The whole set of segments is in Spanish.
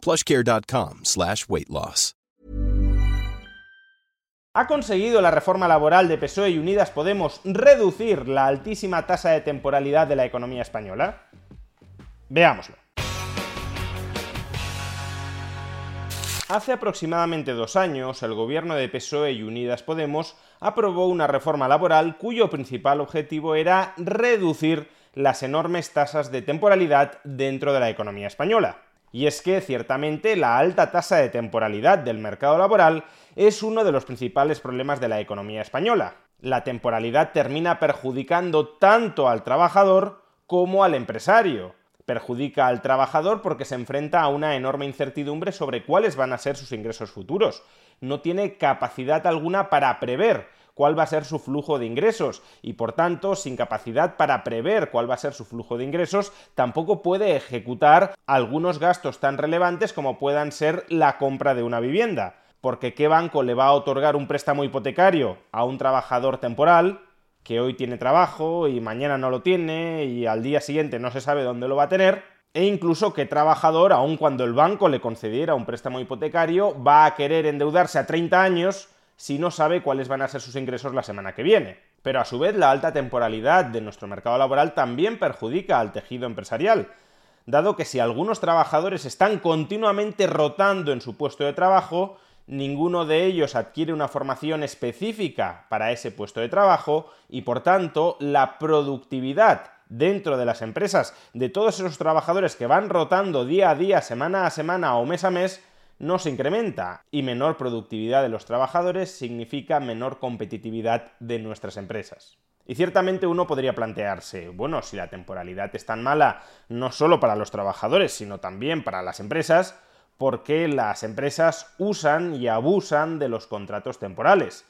plushcare.com slash weight loss. ¿Ha conseguido la reforma laboral de PSOE y Unidas Podemos reducir la altísima tasa de temporalidad de la economía española? Veámoslo. Hace aproximadamente dos años, el gobierno de PSOE y Unidas Podemos aprobó una reforma laboral cuyo principal objetivo era reducir las enormes tasas de temporalidad dentro de la economía española. Y es que, ciertamente, la alta tasa de temporalidad del mercado laboral es uno de los principales problemas de la economía española. La temporalidad termina perjudicando tanto al trabajador como al empresario. Perjudica al trabajador porque se enfrenta a una enorme incertidumbre sobre cuáles van a ser sus ingresos futuros. No tiene capacidad alguna para prever cuál va a ser su flujo de ingresos y por tanto, sin capacidad para prever cuál va a ser su flujo de ingresos, tampoco puede ejecutar algunos gastos tan relevantes como puedan ser la compra de una vivienda. Porque ¿qué banco le va a otorgar un préstamo hipotecario a un trabajador temporal que hoy tiene trabajo y mañana no lo tiene y al día siguiente no se sabe dónde lo va a tener? E incluso qué trabajador, aun cuando el banco le concediera un préstamo hipotecario, va a querer endeudarse a 30 años si no sabe cuáles van a ser sus ingresos la semana que viene. Pero a su vez la alta temporalidad de nuestro mercado laboral también perjudica al tejido empresarial, dado que si algunos trabajadores están continuamente rotando en su puesto de trabajo, ninguno de ellos adquiere una formación específica para ese puesto de trabajo y por tanto la productividad dentro de las empresas de todos esos trabajadores que van rotando día a día, semana a semana o mes a mes, no se incrementa y menor productividad de los trabajadores significa menor competitividad de nuestras empresas. Y ciertamente uno podría plantearse, bueno, si la temporalidad es tan mala no solo para los trabajadores, sino también para las empresas, ¿por qué las empresas usan y abusan de los contratos temporales?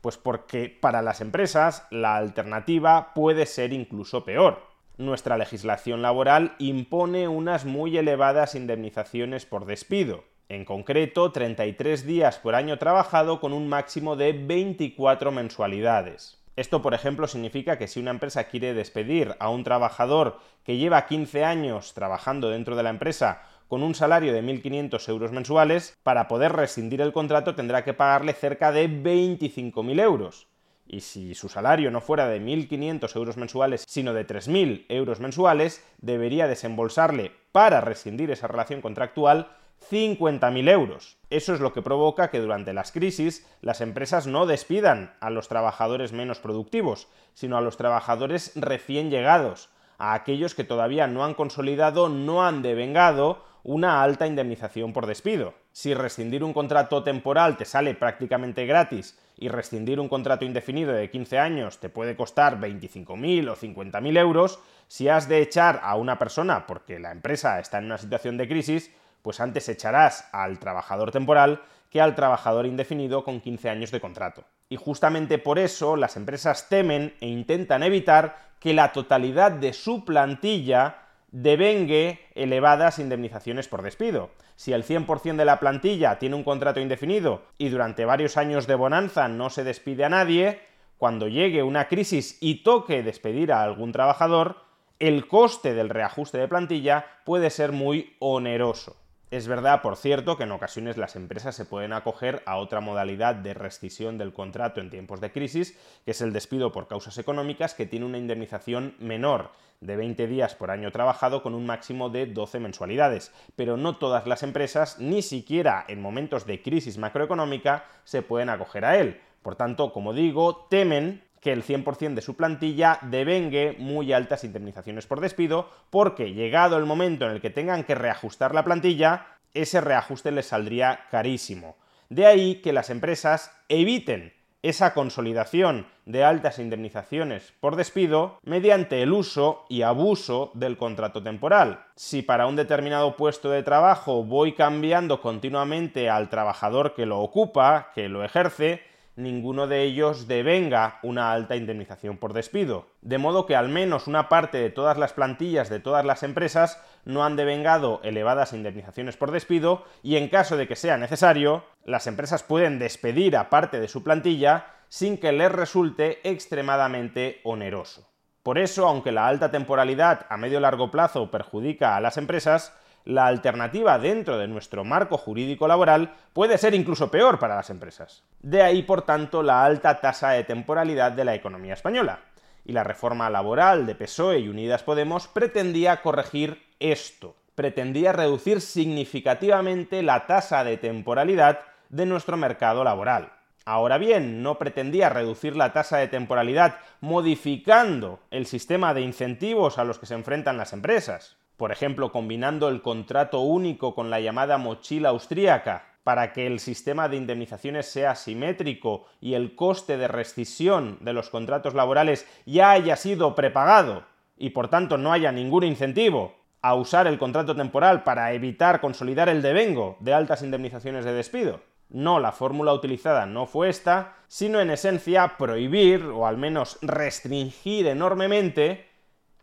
Pues porque para las empresas la alternativa puede ser incluso peor. Nuestra legislación laboral impone unas muy elevadas indemnizaciones por despido, en concreto 33 días por año trabajado con un máximo de 24 mensualidades. Esto, por ejemplo, significa que si una empresa quiere despedir a un trabajador que lleva 15 años trabajando dentro de la empresa con un salario de 1.500 euros mensuales, para poder rescindir el contrato tendrá que pagarle cerca de 25.000 euros. Y si su salario no fuera de 1.500 euros mensuales, sino de 3.000 euros mensuales, debería desembolsarle para rescindir esa relación contractual 50.000 euros. Eso es lo que provoca que durante las crisis las empresas no despidan a los trabajadores menos productivos, sino a los trabajadores recién llegados, a aquellos que todavía no han consolidado, no han devengado una alta indemnización por despido. Si rescindir un contrato temporal te sale prácticamente gratis y rescindir un contrato indefinido de 15 años te puede costar 25.000 o 50.000 euros, si has de echar a una persona porque la empresa está en una situación de crisis, pues antes echarás al trabajador temporal que al trabajador indefinido con 15 años de contrato. Y justamente por eso las empresas temen e intentan evitar que la totalidad de su plantilla devengue elevadas indemnizaciones por despido. Si el 100% de la plantilla tiene un contrato indefinido y durante varios años de bonanza no se despide a nadie, cuando llegue una crisis y toque despedir a algún trabajador, el coste del reajuste de plantilla puede ser muy oneroso. Es verdad, por cierto, que en ocasiones las empresas se pueden acoger a otra modalidad de rescisión del contrato en tiempos de crisis, que es el despido por causas económicas, que tiene una indemnización menor de 20 días por año trabajado con un máximo de 12 mensualidades. Pero no todas las empresas, ni siquiera en momentos de crisis macroeconómica, se pueden acoger a él. Por tanto, como digo, temen que el 100% de su plantilla devengue muy altas indemnizaciones por despido, porque llegado el momento en el que tengan que reajustar la plantilla, ese reajuste les saldría carísimo. De ahí que las empresas eviten esa consolidación de altas indemnizaciones por despido mediante el uso y abuso del contrato temporal. Si para un determinado puesto de trabajo voy cambiando continuamente al trabajador que lo ocupa, que lo ejerce, ninguno de ellos devenga una alta indemnización por despido. De modo que al menos una parte de todas las plantillas de todas las empresas no han devengado elevadas indemnizaciones por despido y en caso de que sea necesario, las empresas pueden despedir a parte de su plantilla sin que les resulte extremadamente oneroso. Por eso, aunque la alta temporalidad a medio largo plazo perjudica a las empresas, la alternativa dentro de nuestro marco jurídico laboral puede ser incluso peor para las empresas. De ahí, por tanto, la alta tasa de temporalidad de la economía española. Y la reforma laboral de PSOE y Unidas Podemos pretendía corregir esto, pretendía reducir significativamente la tasa de temporalidad de nuestro mercado laboral. Ahora bien, no pretendía reducir la tasa de temporalidad modificando el sistema de incentivos a los que se enfrentan las empresas por ejemplo, combinando el contrato único con la llamada mochila austríaca, para que el sistema de indemnizaciones sea simétrico y el coste de rescisión de los contratos laborales ya haya sido prepagado y por tanto no haya ningún incentivo a usar el contrato temporal para evitar consolidar el devengo de altas indemnizaciones de despido. No, la fórmula utilizada no fue esta, sino en esencia prohibir o al menos restringir enormemente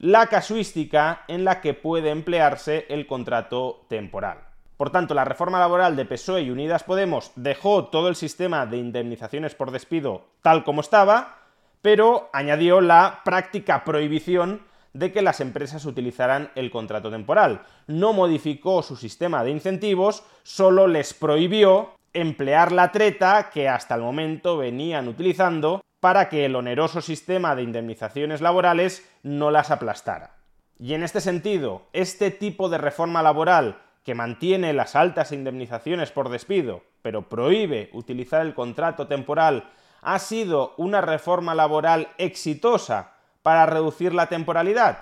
la casuística en la que puede emplearse el contrato temporal. Por tanto, la reforma laboral de PSOE y Unidas Podemos dejó todo el sistema de indemnizaciones por despido tal como estaba, pero añadió la práctica prohibición de que las empresas utilizaran el contrato temporal. No modificó su sistema de incentivos, solo les prohibió emplear la treta que hasta el momento venían utilizando para que el oneroso sistema de indemnizaciones laborales no las aplastara. Y en este sentido, este tipo de reforma laboral que mantiene las altas indemnizaciones por despido, pero prohíbe utilizar el contrato temporal, ha sido una reforma laboral exitosa para reducir la temporalidad?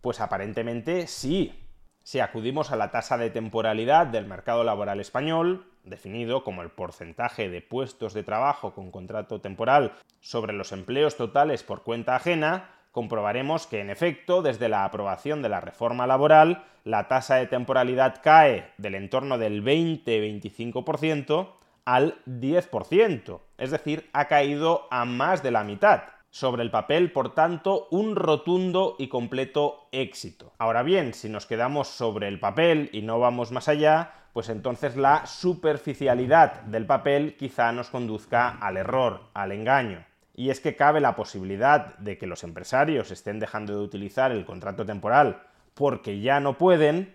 Pues aparentemente sí. Si acudimos a la tasa de temporalidad del mercado laboral español, definido como el porcentaje de puestos de trabajo con contrato temporal sobre los empleos totales por cuenta ajena, comprobaremos que en efecto, desde la aprobación de la reforma laboral, la tasa de temporalidad cae del entorno del 20-25% al 10%, es decir, ha caído a más de la mitad. Sobre el papel, por tanto, un rotundo y completo éxito. Ahora bien, si nos quedamos sobre el papel y no vamos más allá, pues entonces la superficialidad del papel quizá nos conduzca al error, al engaño. Y es que cabe la posibilidad de que los empresarios estén dejando de utilizar el contrato temporal porque ya no pueden.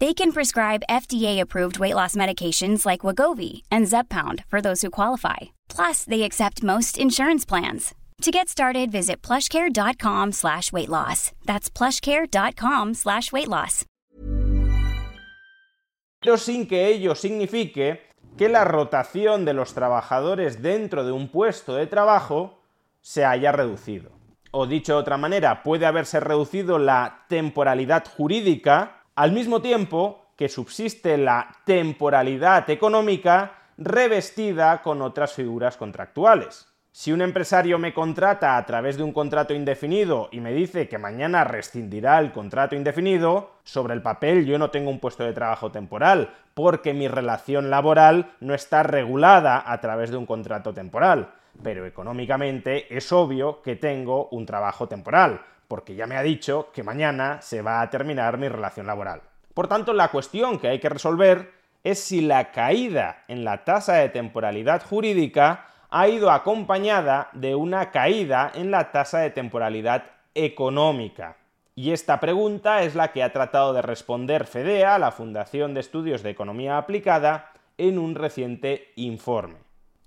They can prescribe FDA-approved weight loss medications like Wagovi and Zepbound for those who qualify. Plus, they accept most insurance plans. To get started, visit plushcare.com slash weight loss. That's plushcare.com slash weight loss. Pero sin que ello signifique que la rotación de los trabajadores dentro de un puesto de trabajo se haya reducido. O dicho de otra manera, puede haberse reducido la temporalidad jurídica al mismo tiempo que subsiste la temporalidad económica revestida con otras figuras contractuales. Si un empresario me contrata a través de un contrato indefinido y me dice que mañana rescindirá el contrato indefinido, sobre el papel yo no tengo un puesto de trabajo temporal, porque mi relación laboral no está regulada a través de un contrato temporal. Pero económicamente es obvio que tengo un trabajo temporal, porque ya me ha dicho que mañana se va a terminar mi relación laboral. Por tanto, la cuestión que hay que resolver es si la caída en la tasa de temporalidad jurídica ha ido acompañada de una caída en la tasa de temporalidad económica. Y esta pregunta es la que ha tratado de responder FEDEA, la Fundación de Estudios de Economía Aplicada, en un reciente informe.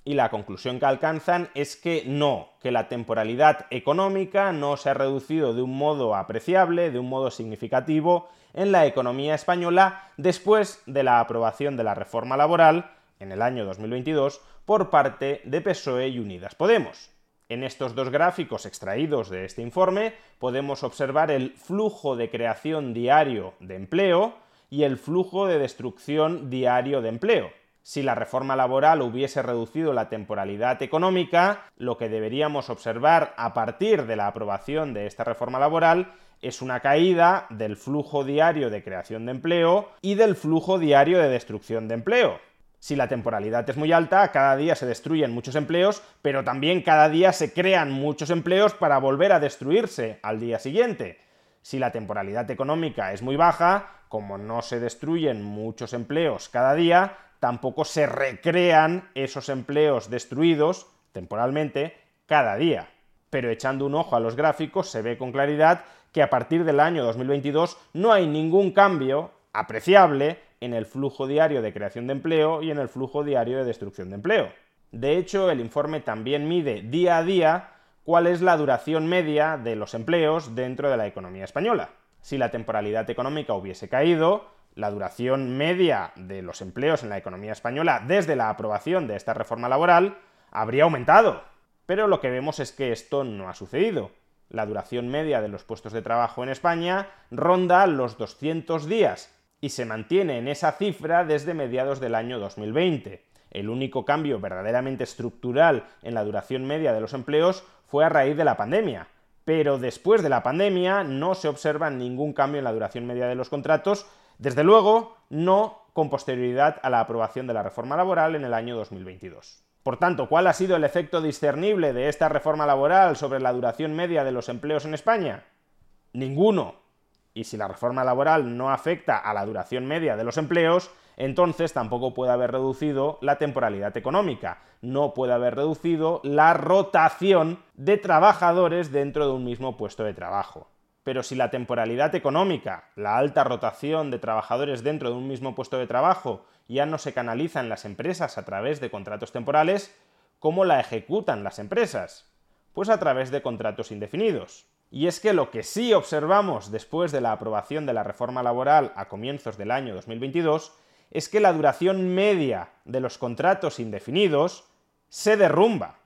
Y la conclusión que alcanzan es que no, que la temporalidad económica no se ha reducido de un modo apreciable, de un modo significativo, en la economía española después de la aprobación de la reforma laboral en el año 2022 por parte de PSOE y Unidas Podemos. En estos dos gráficos extraídos de este informe podemos observar el flujo de creación diario de empleo y el flujo de destrucción diario de empleo. Si la reforma laboral hubiese reducido la temporalidad económica, lo que deberíamos observar a partir de la aprobación de esta reforma laboral es una caída del flujo diario de creación de empleo y del flujo diario de destrucción de empleo. Si la temporalidad es muy alta, cada día se destruyen muchos empleos, pero también cada día se crean muchos empleos para volver a destruirse al día siguiente. Si la temporalidad económica es muy baja, como no se destruyen muchos empleos cada día, tampoco se recrean esos empleos destruidos temporalmente cada día. Pero echando un ojo a los gráficos se ve con claridad que a partir del año 2022 no hay ningún cambio apreciable en el flujo diario de creación de empleo y en el flujo diario de destrucción de empleo. De hecho, el informe también mide día a día cuál es la duración media de los empleos dentro de la economía española. Si la temporalidad económica hubiese caído, la duración media de los empleos en la economía española desde la aprobación de esta reforma laboral habría aumentado. Pero lo que vemos es que esto no ha sucedido. La duración media de los puestos de trabajo en España ronda los 200 días, y se mantiene en esa cifra desde mediados del año 2020. El único cambio verdaderamente estructural en la duración media de los empleos fue a raíz de la pandemia, pero después de la pandemia no se observa ningún cambio en la duración media de los contratos, desde luego no con posterioridad a la aprobación de la reforma laboral en el año 2022. Por tanto, ¿cuál ha sido el efecto discernible de esta reforma laboral sobre la duración media de los empleos en España? Ninguno, y si la reforma laboral no afecta a la duración media de los empleos, entonces tampoco puede haber reducido la temporalidad económica, no puede haber reducido la rotación de trabajadores dentro de un mismo puesto de trabajo. Pero si la temporalidad económica, la alta rotación de trabajadores dentro de un mismo puesto de trabajo, ya no se canaliza en las empresas a través de contratos temporales, ¿cómo la ejecutan las empresas? Pues a través de contratos indefinidos. Y es que lo que sí observamos después de la aprobación de la reforma laboral a comienzos del año 2022 es que la duración media de los contratos indefinidos se derrumba.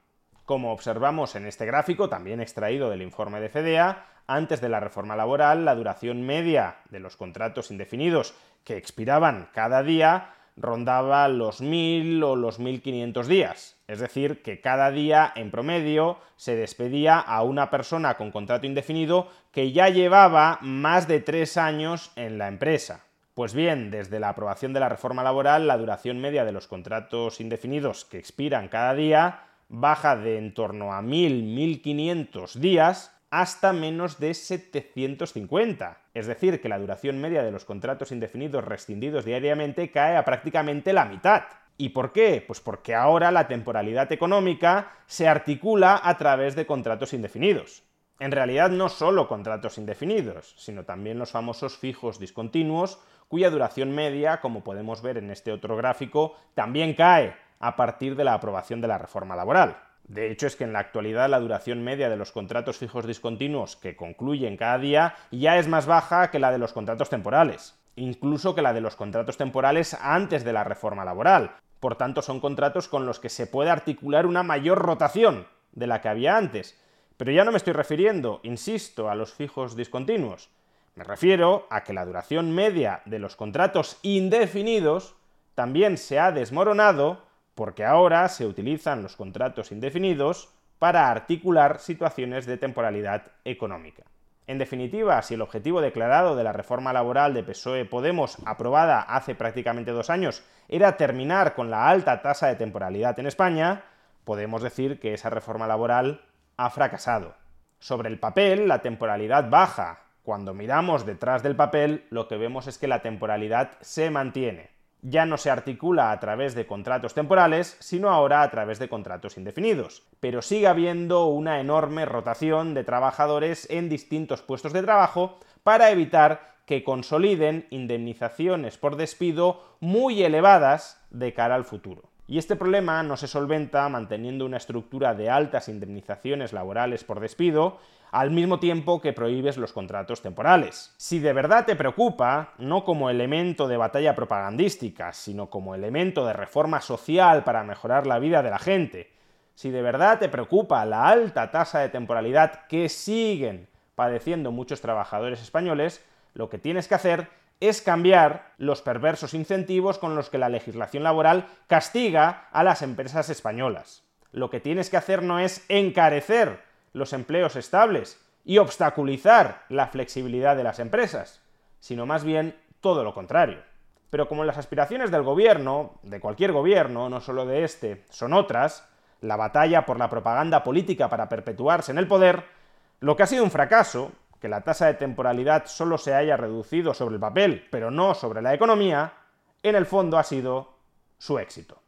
Como observamos en este gráfico, también extraído del informe de FEDEA, antes de la reforma laboral, la duración media de los contratos indefinidos que expiraban cada día rondaba los 1.000 o los 1.500 días. Es decir, que cada día, en promedio, se despedía a una persona con contrato indefinido que ya llevaba más de tres años en la empresa. Pues bien, desde la aprobación de la reforma laboral, la duración media de los contratos indefinidos que expiran cada día baja de en torno a 1.000, 1.500 días hasta menos de 750. Es decir, que la duración media de los contratos indefinidos rescindidos diariamente cae a prácticamente la mitad. ¿Y por qué? Pues porque ahora la temporalidad económica se articula a través de contratos indefinidos. En realidad no solo contratos indefinidos, sino también los famosos fijos discontinuos, cuya duración media, como podemos ver en este otro gráfico, también cae a partir de la aprobación de la reforma laboral. De hecho, es que en la actualidad la duración media de los contratos fijos discontinuos que concluyen cada día ya es más baja que la de los contratos temporales, incluso que la de los contratos temporales antes de la reforma laboral. Por tanto, son contratos con los que se puede articular una mayor rotación de la que había antes. Pero ya no me estoy refiriendo, insisto, a los fijos discontinuos. Me refiero a que la duración media de los contratos indefinidos también se ha desmoronado porque ahora se utilizan los contratos indefinidos para articular situaciones de temporalidad económica. En definitiva, si el objetivo declarado de la reforma laboral de PSOE Podemos, aprobada hace prácticamente dos años, era terminar con la alta tasa de temporalidad en España, podemos decir que esa reforma laboral ha fracasado. Sobre el papel, la temporalidad baja. Cuando miramos detrás del papel, lo que vemos es que la temporalidad se mantiene. Ya no se articula a través de contratos temporales, sino ahora a través de contratos indefinidos. Pero sigue habiendo una enorme rotación de trabajadores en distintos puestos de trabajo para evitar que consoliden indemnizaciones por despido muy elevadas de cara al futuro. Y este problema no se solventa manteniendo una estructura de altas indemnizaciones laborales por despido, al mismo tiempo que prohíbes los contratos temporales. Si de verdad te preocupa, no como elemento de batalla propagandística, sino como elemento de reforma social para mejorar la vida de la gente, si de verdad te preocupa la alta tasa de temporalidad que siguen padeciendo muchos trabajadores españoles, lo que tienes que hacer es cambiar los perversos incentivos con los que la legislación laboral castiga a las empresas españolas. Lo que tienes que hacer no es encarecer los empleos estables y obstaculizar la flexibilidad de las empresas, sino más bien todo lo contrario. Pero como las aspiraciones del gobierno, de cualquier gobierno, no solo de este, son otras, la batalla por la propaganda política para perpetuarse en el poder, lo que ha sido un fracaso que la tasa de temporalidad solo se haya reducido sobre el papel, pero no sobre la economía, en el fondo ha sido su éxito.